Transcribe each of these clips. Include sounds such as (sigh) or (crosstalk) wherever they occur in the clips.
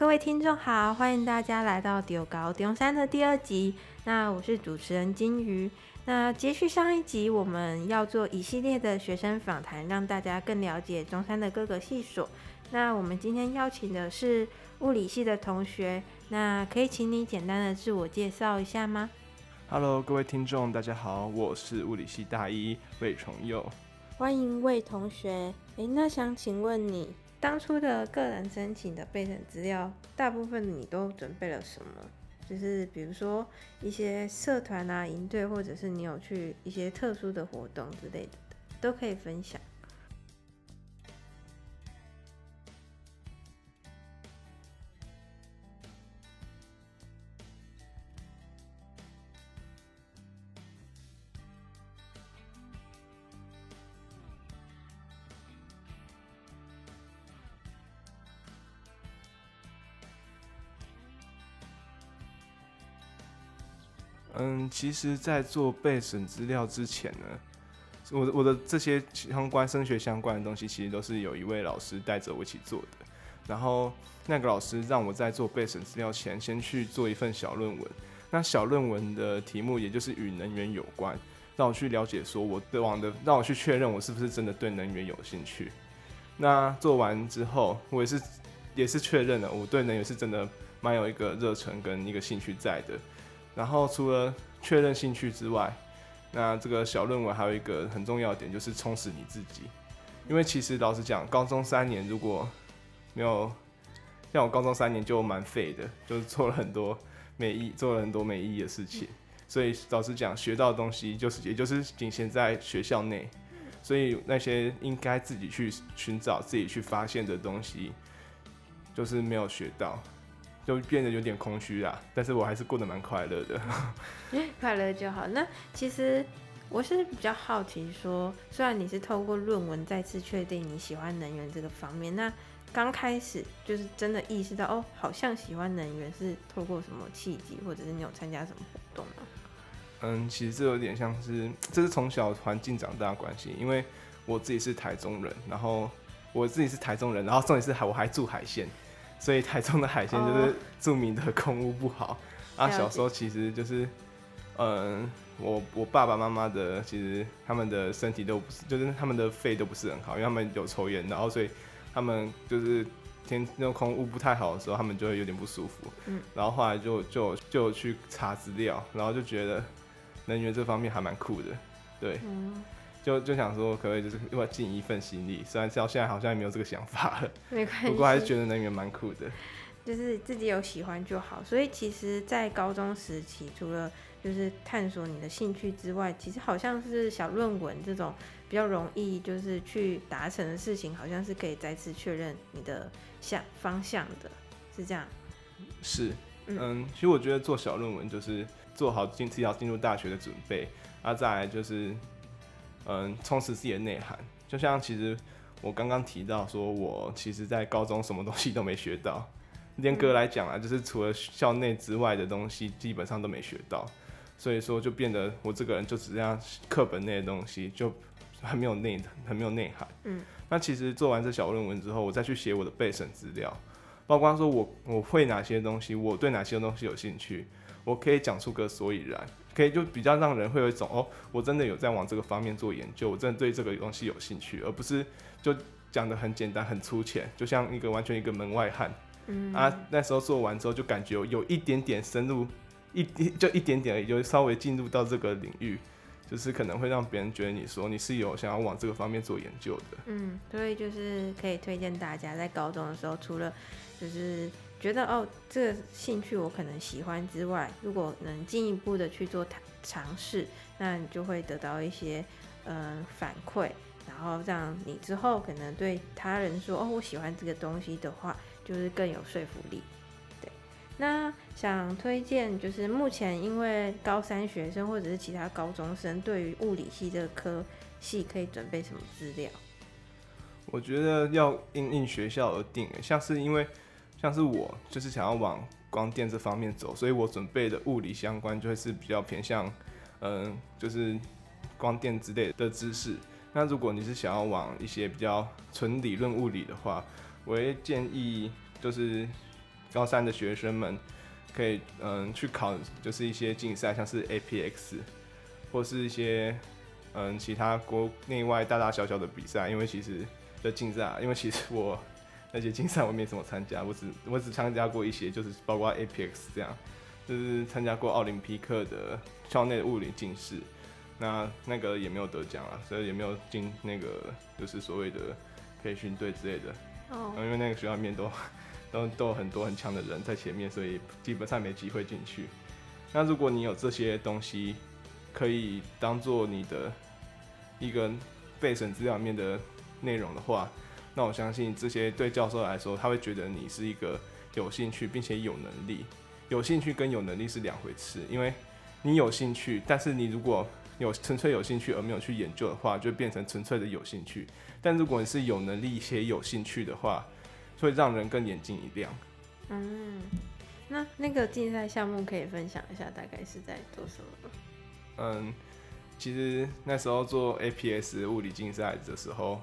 各位听众好，欢迎大家来到《中猴中山》的第二集。那我是主持人金鱼。那接续上一集，我们要做一系列的学生访谈，让大家更了解中山的各个系所。那我们今天邀请的是物理系的同学，那可以请你简单的自我介绍一下吗？Hello，各位听众，大家好，我是物理系大一魏崇佑。欢迎魏同学。诶，那想请问你当初的个人申请的备审资料，大部分你都准备了什么？就是比如说一些社团啊、营队，或者是你有去一些特殊的活动之类的，都可以分享。嗯，其实，在做备审资料之前呢，我的我的这些相关升学相关的东西，其实都是有一位老师带着我一起做的。然后那个老师让我在做备审资料前，先去做一份小论文。那小论文的题目，也就是与能源有关，让我去了解说我的往的，让我去确认我是不是真的对能源有兴趣。那做完之后，我也是也是确认了我对能源是真的蛮有一个热忱跟一个兴趣在的。然后除了确认兴趣之外，那这个小论文还有一个很重要的点，就是充实你自己。因为其实老实讲，高中三年如果没有像我高中三年就蛮废的，就是做了很多没意，做了很多没意义的事情。所以老实讲，学到的东西就是也就是仅限在学校内。所以那些应该自己去寻找、自己去发现的东西，就是没有学到。就变得有点空虚啦，但是我还是过得蛮快乐的。(laughs) 快乐就好。那其实我是比较好奇说，虽然你是透过论文再次确定你喜欢能源这个方面，那刚开始就是真的意识到哦，好像喜欢能源是透过什么契机，或者是你有参加什么活动吗？嗯，其实这有点像是，这是从小环境长大的关系，因为我自己是台中人，然后我自己是台中人，然后重点是还我还住海线。所以台中的海鲜就是著名的空污不好、oh. 啊。小时候其实就是，嗯，我我爸爸妈妈的其实他们的身体都不是，就是他们的肺都不是很好，因为他们有抽烟，然后所以他们就是天那种空污不太好的时候，他们就会有点不舒服。嗯，然后后来就就就去查资料，然后就觉得能源这方面还蛮酷的，对。嗯就就想说，可不可以就是要尽一份心力？虽然到现在好像也没有这个想法了，(laughs) 没关系。不过还是觉得能源蛮酷的，就是自己有喜欢就好。所以其实，在高中时期，除了就是探索你的兴趣之外，其实好像是小论文这种比较容易就是去达成的事情，好像是可以再次确认你的向方向的，是这样？是，嗯，其实我觉得做小论文就是做好进自己要进入大学的准备，啊，再来就是。嗯，充实自己的内涵，就像其实我刚刚提到说，我其实在高中什么东西都没学到。严格来讲啊，就是除了校内之外的东西，基本上都没学到。所以说，就变得我这个人就只这样课本内的东西，就很没有内，很没有内涵。嗯，那其实做完这小论文之后，我再去写我的备审资料，包括说我我会哪些东西，我对哪些东西有兴趣，我可以讲出个所以然。可以就比较让人会有一种哦，我真的有在往这个方面做研究，我真的对这个东西有兴趣，而不是就讲的很简单很粗浅，就像一个完全一个门外汉。嗯啊，那时候做完之后就感觉有，有一点点深入，一就一点点而已，就稍微进入到这个领域，就是可能会让别人觉得你说你是有想要往这个方面做研究的。嗯，所以就是可以推荐大家在高中的时候，除了就是。觉得哦，这个兴趣我可能喜欢之外，如果能进一步的去做尝试，那你就会得到一些嗯反馈，然后让你之后可能对他人说哦，我喜欢这个东西的话，就是更有说服力。对，那想推荐就是目前因为高三学生或者是其他高中生对于物理系这个科系可以准备什么资料？我觉得要因应学校而定，像是因为。像是我就是想要往光电这方面走，所以我准备的物理相关就会是比较偏向，嗯，就是光电之类的知识。那如果你是想要往一些比较纯理论物理的话，我会建议就是高三的学生们可以嗯去考，就是一些竞赛，像是 APX 或是一些嗯其他国内外大大小小的比赛。因为其实的竞赛，因为其实我那些竞赛我没怎么参加，我只我只参加过一些，就是包括 APX 这样，就是参加过奥林匹克的校内的物理竞赛。那那个也没有得奖啊，所以也没有进那个就是所谓的培训队之类的。哦。因为那个学校面都都都有很多很强的人在前面，所以基本上没机会进去。那如果你有这些东西，可以当做你的一个备审资料面的内容的话，那我相信这些对教授来说，他会觉得你是一个有兴趣并且有能力。有兴趣跟有能力是两回事，因为你有兴趣，但是你如果有纯粹有兴趣而没有去研究的话，就变成纯粹的有兴趣。但如果你是有能力且有兴趣的话，会让人更眼睛一亮。嗯，那那个竞赛项目可以分享一下，大概是在做什么吗？嗯，其实那时候做 APS 物理竞赛的时候，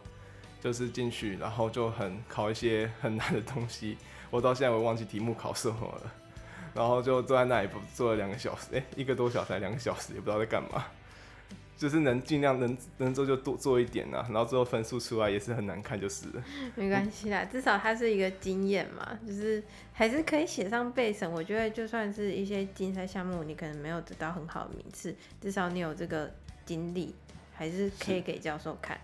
就是进去，然后就很考一些很难的东西。我到现在我忘记题目考什么了，然后就坐在那里不坐了两个小时，哎、欸，一个多小时，两个小时，也不知道在干嘛。(laughs) 就是能尽量能能做就多做一点啊，然后最后分数出来也是很难看，就是了。没关系啦，至少它是一个经验嘛，就是还是可以写上备审。我觉得就算是一些竞赛项目，你可能没有得到很好的名次，至少你有这个经历，还是可以给教授看。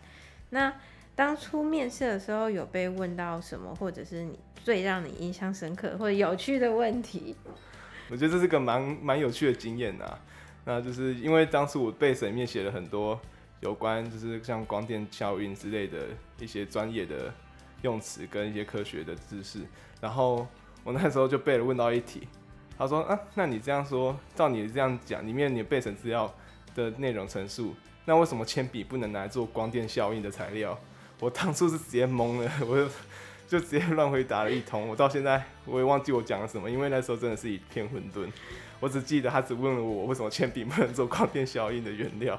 那当初面试的时候有被问到什么，或者是你最让你印象深刻或者有趣的问题？我觉得这是个蛮蛮有趣的经验啊。那就是因为当时我背审面写了很多有关，就是像光电效应之类的一些专业的用词跟一些科学的知识，然后我那时候就被了问到一题，他说啊，那你这样说，照你这样讲，里面你背审资料的内容陈述，那为什么铅笔不能拿来做光电效应的材料？我当初是直接懵了，我就就直接乱回答了一通，我到现在我也忘记我讲了什么，因为那时候真的是一片混沌。我只记得他只问了我为什么铅笔不能做光电效应的原料，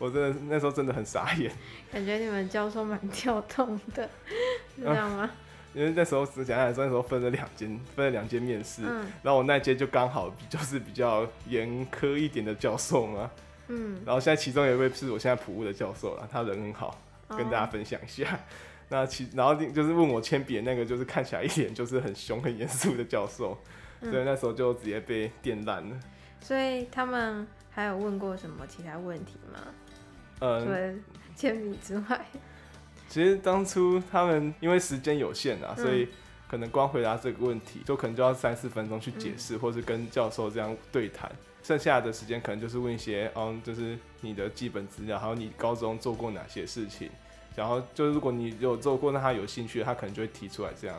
我真的那时候真的很傻眼。(laughs) 感觉你们教授蛮跳动的，是这样吗？啊、(laughs) 因为那时候只讲来说那时候分了两间，分了两间面试，嗯、然后我那间就刚好就是比较严苛一点的教授嘛，嗯，然后现在其中有一位是我现在普物的教授了，他人很好，跟大家分享一下。哦、那其然后就是问我铅笔的那个，就是看起来一脸就是很凶、很严肃的教授。所以那时候就直接被电烂了。所以他们还有问过什么其他问题吗？嗯，除了铅笔之外，(laughs) 其实当初他们因为时间有限啊，所以可能光回答这个问题，就可能就要三四分钟去解释，或是跟教授这样对谈。剩下的时间可能就是问一些，嗯，就是你的基本资料，还有你高中做过哪些事情。然后就如果你有做过，那他有兴趣，他可能就会提出来这样。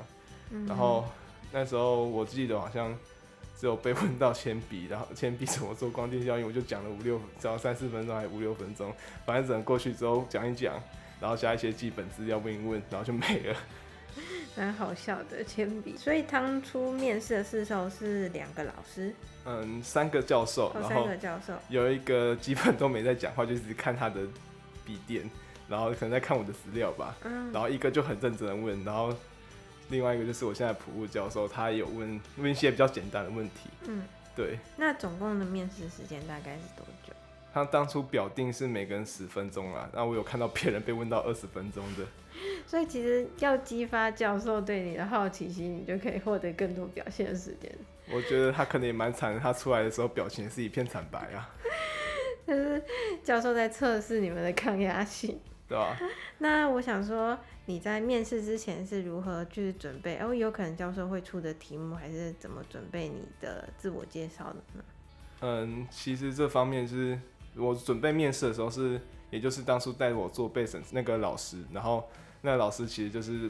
然后。那时候我记得好像只有被问到铅笔，然后铅笔怎么做光电效应，我就讲了五六，只要三四分钟还是五六分钟，反正整个过去之后讲一讲，然后加一些基本资料问一问，然后就没了。(laughs) 蛮好笑的铅笔。所以当初面试的时候是两个老师，嗯，三个教授，三个教授，有一个基本都没在讲话，就是看他的笔电，然后可能在看我的资料吧，嗯，然后一个就很认真的问，然后。另外一个就是我现在普物教授，他有问问一些比较简单的问题。嗯，对。那总共的面试时间大概是多久？他当初表定是每个人十分钟啊，那我有看到别人被问到二十分钟的。所以其实要激发教授对你的好奇心，你就可以获得更多表现的时间。我觉得他可能也蛮惨的，他出来的时候表情是一片惨白啊。(laughs) 就是教授在测试你们的抗压性。对啊。那我想说。你在面试之前是如何去准备？哦，有可能教授会出的题目，还是怎么准备你的自我介绍的呢？嗯，其实这方面就是我准备面试的时候是，也就是当初带我做备审那个老师，然后那个老师其实就是，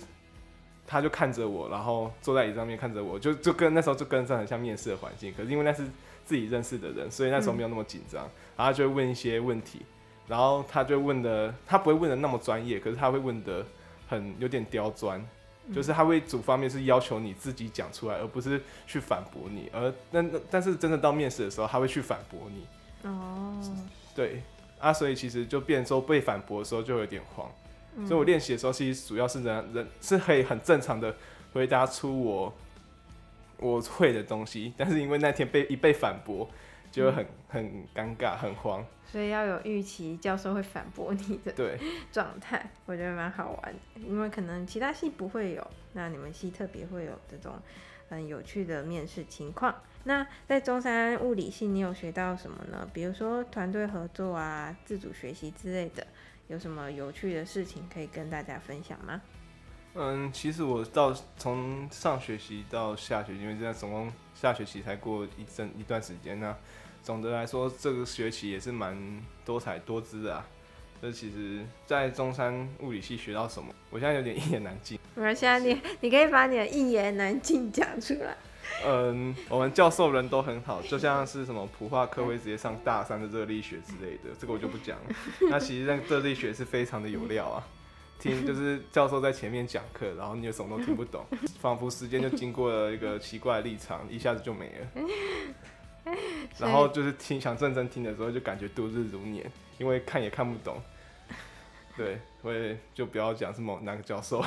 他就看着我，然后坐在椅子上面看着我，就就跟那时候就跟上很像面试的环境。可是因为那是自己认识的人，所以那时候没有那么紧张，然后就会问一些问题，然后他就问的，他不会问的那么专业，可是他会问的。很有点刁钻，就是他会主方面是要求你自己讲出来，而不是去反驳你。而那那但是真的到面试的时候，他会去反驳你。哦，对啊，所以其实就变成说被反驳的时候就有点慌。嗯、所以我练习的时候，其实主要是人人是可以很正常的回答出我我会的东西，但是因为那天被一被反驳，就会很很尴尬，很慌。所以要有预期，教授会反驳你的对 (laughs) 状态，我觉得蛮好玩的，因为可能其他系不会有，那你们系特别会有这种很有趣的面试情况。那在中山物理系，你有学到什么呢？比如说团队合作啊、自主学习之类的，有什么有趣的事情可以跟大家分享吗？嗯，其实我到从上学期到下学期，因为现在总共下学期才过一阵一段时间呢。总的来说，这个学期也是蛮多彩多姿的啊。这其实，在中山物理系学到什么，我现在有点 (laughs) 一言难尽。没关系啊，你你可以把你的一言难尽讲出来。嗯，我们教授人都很好，就像是什么普化课会直接上大三的热力学之类的，这个我就不讲了。那其实那个热力学是非常的有料啊，听就是教授在前面讲课，然后你又什么都听不懂，仿佛时间就经过了一个奇怪的立场，一下子就没了。(laughs) 然后就是听想认真听的时候，就感觉度日如年，因为看也看不懂。对，所以就不要讲什么哪个教授。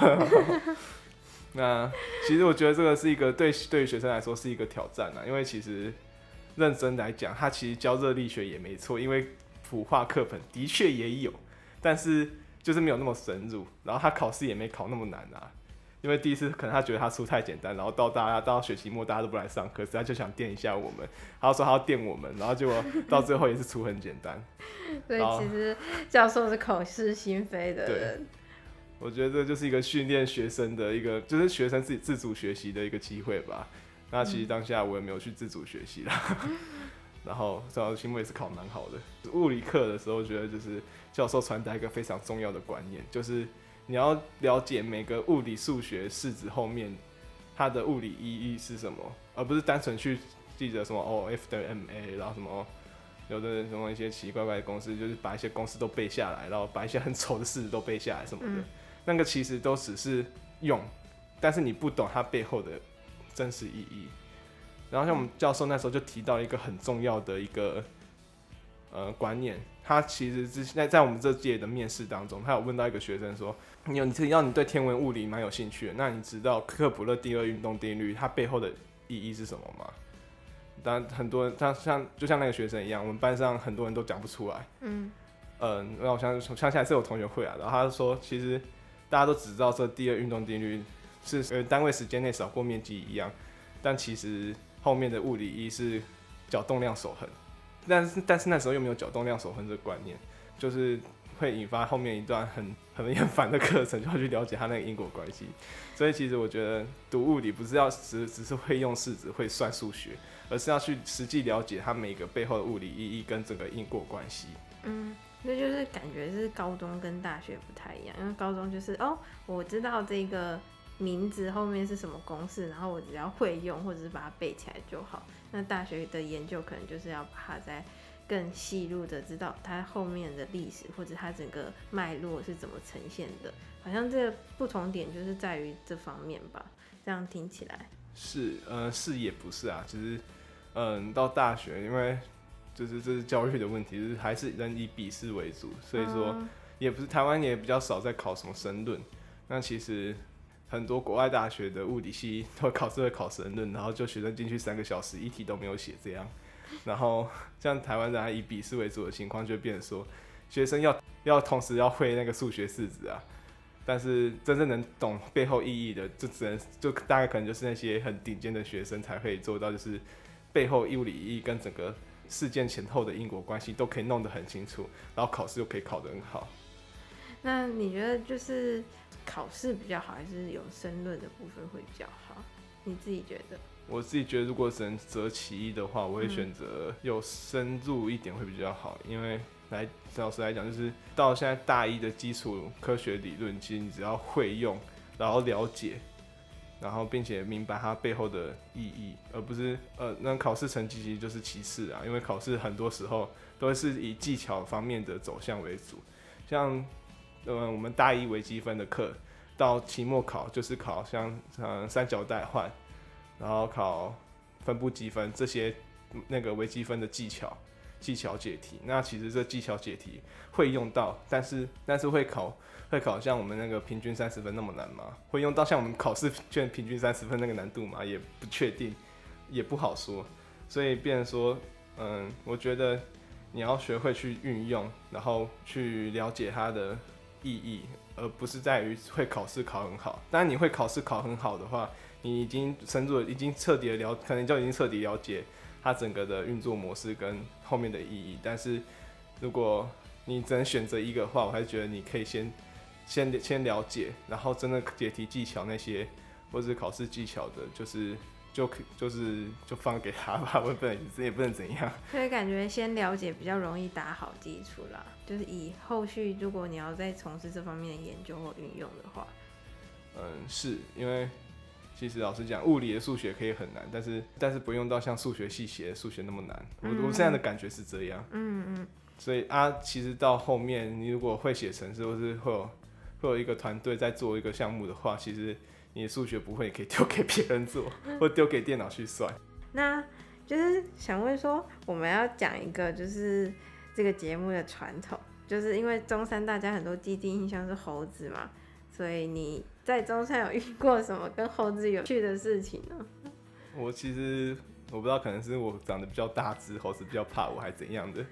(laughs) 那其实我觉得这个是一个对对于学生来说是一个挑战啊，因为其实认真来讲，他其实教热力学也没错，因为普化课本的确也有，但是就是没有那么深入，然后他考试也没考那么难啊。因为第一次可能他觉得他出太简单，然后到大家到学期末大家都不来上课，所以他就想电一下我们，他说他要电我们，然后结果到最后也是出很简单。(laughs) 所以其实教授是口是心非的人。我觉得这就是一个训练学生的一个，就是学生自己自主学习的一个机会吧。那其实当下我也没有去自主学习啦，嗯、(laughs) 然后到期末也是考蛮好的。物理课的时候，觉得就是教授传达一个非常重要的观念，就是。你要了解每个物理数学式子后面它的物理意义是什么，而不是单纯去记着什么哦 F 等于 ma，然后什么有的人什么一些奇奇怪怪的公式，就是把一些公式都背下来，然后把一些很丑的式子都背下来什么的，嗯、那个其实都只是用，但是你不懂它背后的真实意义。然后像我们教授那时候就提到一个很重要的一个呃观念，他其实是在在我们这届的面试当中，他有问到一个学生说。你有你只要你对天文物理蛮有兴趣的，那你知道克普勒第二运动定律它背后的意义是什么吗？当然很多人像像就像那个学生一样，我们班上很多人都讲不出来。嗯嗯，那我相信像现在是有同学会啊，然后他就说，其实大家都只知道这第二运动定律是呃单位时间内扫过面积一样，但其实后面的物理一是角动量守恒，但是但是那时候又没有角动量守恒这个观念，就是。会引发后面一段很很厌烦的课程，就要去了解它那个因果关系。所以其实我觉得读物理不是要只只是会用式子、会算数学，而是要去实际了解它每个背后的物理意义跟整个因果关系。嗯，那就是感觉是高中跟大学不太一样，因为高中就是哦，我知道这个名字后面是什么公式，然后我只要会用或者是把它背起来就好。那大学的研究可能就是要把它在。更细入的知道它后面的历史，或者它整个脉络是怎么呈现的，好像这个不同点就是在于这方面吧。这样听起来是，呃，是也不是啊，其实，嗯，到大学，因为就是这是教育的问题，就是还是人以笔试为主，所以说也不是台湾也比较少在考什么申论。那其实很多国外大学的物理系都考试会考神论，然后就学生进去三个小时，一题都没有写这样。然后像台湾人以笔试为主的情况，就变成说，学生要要同时要会那个数学式子啊，但是真正能懂背后意义的，就只能就大概可能就是那些很顶尖的学生才会做到，就是背后物理意义跟整个事件前后的因果关系都可以弄得很清楚，然后考试又可以考得很好。那你觉得就是考试比较好，还是有申论的部分会比较好？你自己觉得？我自己觉得，如果只能择其一的话，我会选择有深入一点会比较好。因为来老师来讲，就是到现在大一的基础科学理论，其实你只要会用，然后了解，然后并且明白它背后的意义，而不是呃，那考试成绩其实就是其次啊。因为考试很多时候都是以技巧方面的走向为主，像呃我们大一微积分的课，到期末考就是考像像三角代换。然后考分布积分这些那个微积分的技巧，技巧解题。那其实这技巧解题会用到，但是但是会考会考像我们那个平均三十分那么难吗？会用到像我们考试卷平均三十分那个难度吗？也不确定，也不好说。所以变说，嗯，我觉得你要学会去运用，然后去了解它的意义，而不是在于会考试考很好。当然你会考试考很好的话，你已经深入，已经彻底的了，可能就已经彻底了解它整个的运作模式跟后面的意义。但是如果你只能选择一个的话，我还是觉得你可以先先先了解，然后真的解题技巧那些，或是考试技巧的，就是。就可就是就放给他吧，(laughs) 我也不能也不能怎样。(laughs) 所以感觉先了解比较容易打好基础啦，就是以后续如果你要再从事这方面的研究或运用的话，嗯，是因为其实老实讲，物理的数学可以很难，但是但是不用到像数学系写的数学那么难。我我现在的感觉是这样。嗯嗯。所以啊，其实到后面你如果会写程式，或是会有会有一个团队在做一个项目的话，其实。你数学不会，你可以丢给别人做，或丢给电脑去算。那就是想问说，我们要讲一个就是这个节目的传统，就是因为中山大家很多既定印象是猴子嘛，所以你在中山有遇过什么跟猴子有趣的事情呢？我其实我不知道，可能是我长得比较大只，猴子比较怕我，还怎样的。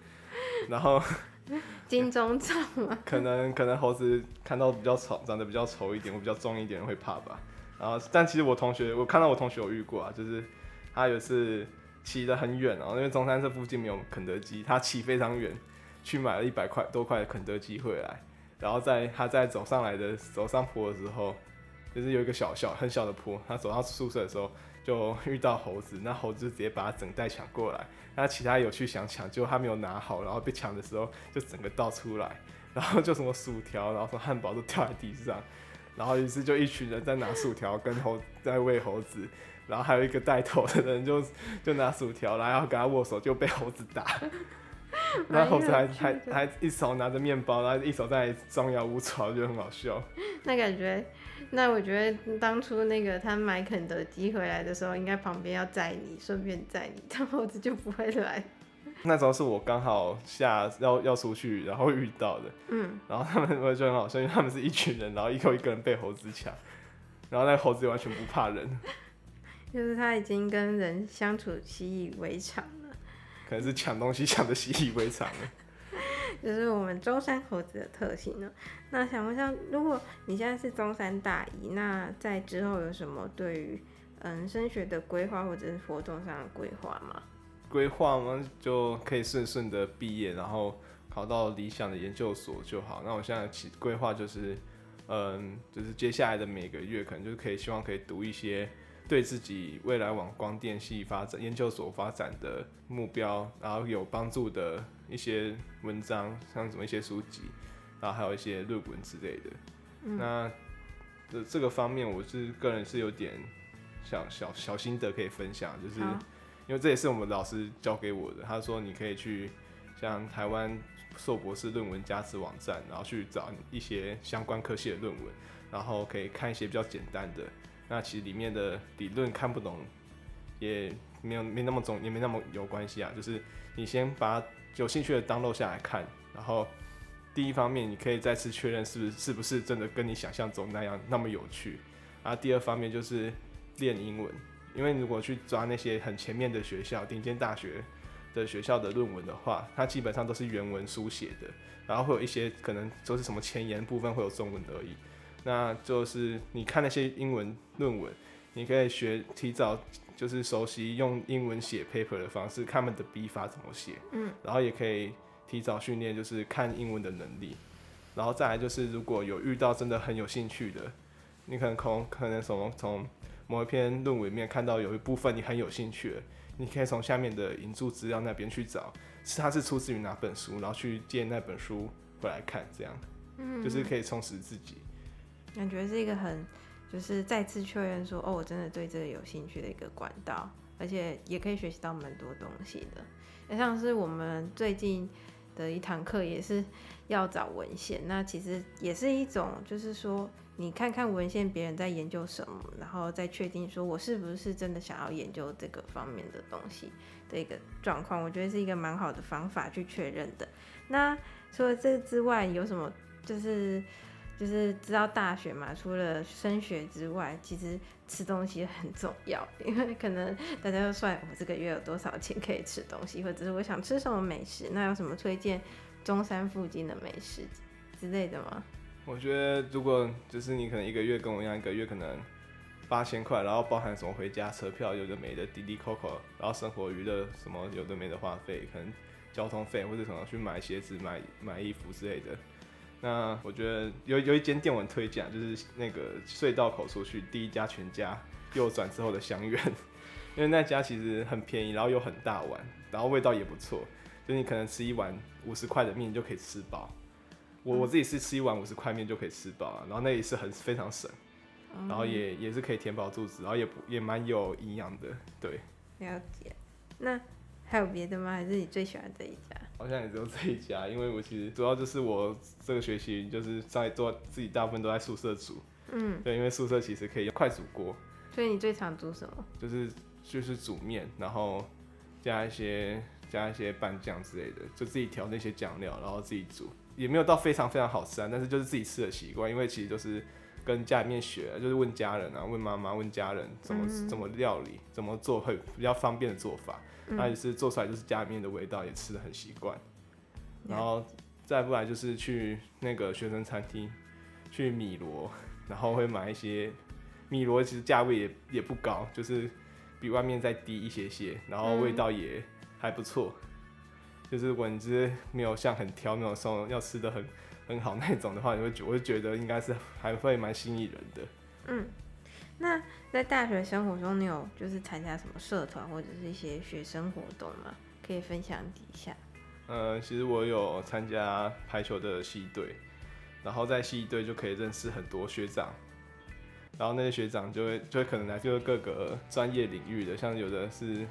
然后 (laughs) 金钟罩嘛，(laughs) 可能可能猴子看到比较丑，长得比较丑一点，我比较壮一点会怕吧。然后，但其实我同学，我看到我同学有遇过啊，就是他有一次骑得很远哦，因为中山这附近没有肯德基，他骑非常远，去买了一百块多块的肯德基回来，然后在他在走上来的走上坡的时候，就是有一个小小很小的坡，他走到宿舍的时候就遇到猴子，那猴子就直接把他整袋抢过来，那其他有去想抢，结果他没有拿好，然后被抢的时候就整个倒出来，(laughs) 然后就什么薯条，然后什么汉堡都掉在地上。(laughs) 然后于是就一群人在拿薯条跟猴在喂猴子，然后还有一个带头的人就 (laughs) 就拿薯条，然后要跟他握手，就被猴子打。然后猴子还还还一手拿着面包，然后一手在张牙舞爪，就很好笑。那感觉，那我觉得当初那个他买肯德基回来的时候，应该旁边要载你，顺便载你，这样猴子就不会来。那时候是我刚好下要要出去，然后遇到的。嗯，然后他们我觉得很好笑，因为他们是一群人，然后一口一个人被猴子抢，然后那猴子完全不怕人，(laughs) 就是他已经跟人相处习以为常了。可能是抢东西抢的习以为常了。就是我们中山猴子的特性呢。那想问一下，如果你现在是中山大一，那在之后有什么对于嗯升学的规划或者是活动上的规划吗？规划嘛，就可以顺顺的毕业，然后考到理想的研究所就好。那我现在其规划就是，嗯，就是接下来的每个月，可能就是可以希望可以读一些对自己未来往光电系发展、研究所发展的目标，然后有帮助的一些文章，像什么一些书籍，然后还有一些论文之类的。嗯、那这这个方面，我是个人是有点小小小心得可以分享，就是。因为这也是我们老师教给我的。他说你可以去像台湾硕博士论文加持网站，然后去找一些相关科系的论文，然后可以看一些比较简单的。那其实里面的理论看不懂，也没有没那么重，也没那么有关系啊。就是你先把有兴趣的 download 下来看，然后第一方面你可以再次确认是不是是不是真的跟你想象中那样那么有趣。然后第二方面就是练英文。因为如果去抓那些很前面的学校、顶尖大学的学校的论文的话，它基本上都是原文书写的，然后会有一些可能就是什么前言部分会有中文而已。那就是你看那些英文论文，你可以学提早就是熟悉用英文写 paper 的方式，看他们的笔法怎么写，嗯，然后也可以提早训练就是看英文的能力。然后再来就是如果有遇到真的很有兴趣的，你可能从可能什么从。某一篇论文里面看到有一部分你很有兴趣的，你可以从下面的引注资料那边去找，是它是出自于哪本书，然后去借那本书回来看，这样，嗯，就是可以充实自己。感觉是一个很，就是再次确认说，哦，我真的对这个有兴趣的一个管道，而且也可以学习到蛮多东西的。像是我们最近的一堂课也是要找文献，那其实也是一种，就是说你看看文献，别人在研究什么，然后再确定说我是不是真的想要研究这个方面的东西的一个状况，我觉得是一个蛮好的方法去确认的。那除了这之外，有什么就是？就是知道大学嘛，除了升学之外，其实吃东西很重要，因为可能大家都算我这个月有多少钱可以吃东西，或者是我想吃什么美食，那有什么推荐中山附近的美食之类的吗？我觉得如果就是你可能一个月跟我一样，一个月可能八千块，然后包含什么回家车票，有的没的滴滴 COCO，，然后生活娱乐什么有的没的花费，可能交通费或者什么去买鞋子、买买衣服之类的。那我觉得有有一间店我很推荐，就是那个隧道口出去第一家全家右转之后的香苑，(laughs) 因为那家其实很便宜，然后又很大碗，然后味道也不错，就你可能吃一碗五十块的面就可以吃饱。我我自己是吃一碗五十块面就可以吃饱，然后那也是很非常省，然后也也是可以填饱肚子，然后也也蛮有营养的，对。了解。那还有别的吗？还是你最喜欢这一家？好像也只有这一家，因为我其实主要就是我这个学期就是在做自己大部分都在宿舍煮，嗯，对，因为宿舍其实可以用快煮锅。所以你最常煮什么？就是就是煮面，然后加一些加一些拌酱之类的，就自己调那些酱料，然后自己煮，也没有到非常非常好吃啊，但是就是自己吃的习惯，因为其实就是跟家里面学，就是问家人啊，问妈妈，问家人怎么、嗯、怎么料理，怎么做会比较方便的做法。那也是做出来就是家里面的味道，也吃的很习惯。然后再不来就是去那个学生餐厅，去米罗，然后会买一些米罗，其实价位也也不高，就是比外面再低一些些，然后味道也还不错。就是如果你是没有像很挑，没有说要吃的很很好那种的话，你会觉我就觉得应该是还会蛮吸引人的。嗯。那在大学生活中，你有就是参加什么社团或者是一些学生活动吗？可以分享一下。呃，其实我有参加排球的系队，然后在系队就可以认识很多学长，然后那些学长就会就会可能来自各个专业领域的，像有的是，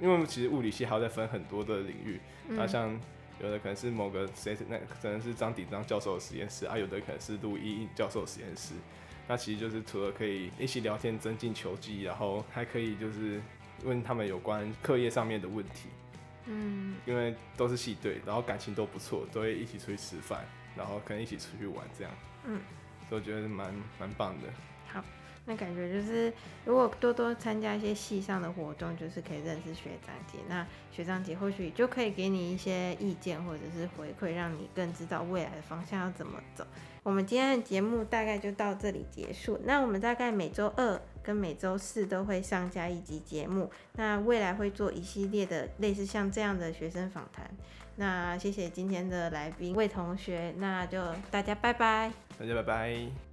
因为其实物理系还要再分很多的领域，那、嗯、像有的可能是某个谁那可能是张鼎章教授的实验室啊，有的可能是陆一教授的实验室。那其实就是除了可以一起聊天、增进球技，然后还可以就是问他们有关课业上面的问题。嗯，因为都是系队，然后感情都不错，都会一起出去吃饭，然后可能一起出去玩这样。嗯，所以我觉得蛮蛮棒的。那感觉就是，如果多多参加一些系上的活动，就是可以认识学长姐。那学长姐或许就可以给你一些意见或者是回馈，让你更知道未来的方向要怎么走。我们今天的节目大概就到这里结束。那我们大概每周二跟每周四都会上架一集节目。那未来会做一系列的类似像这样的学生访谈。那谢谢今天的来宾魏同学，那就大家拜拜。大家拜拜。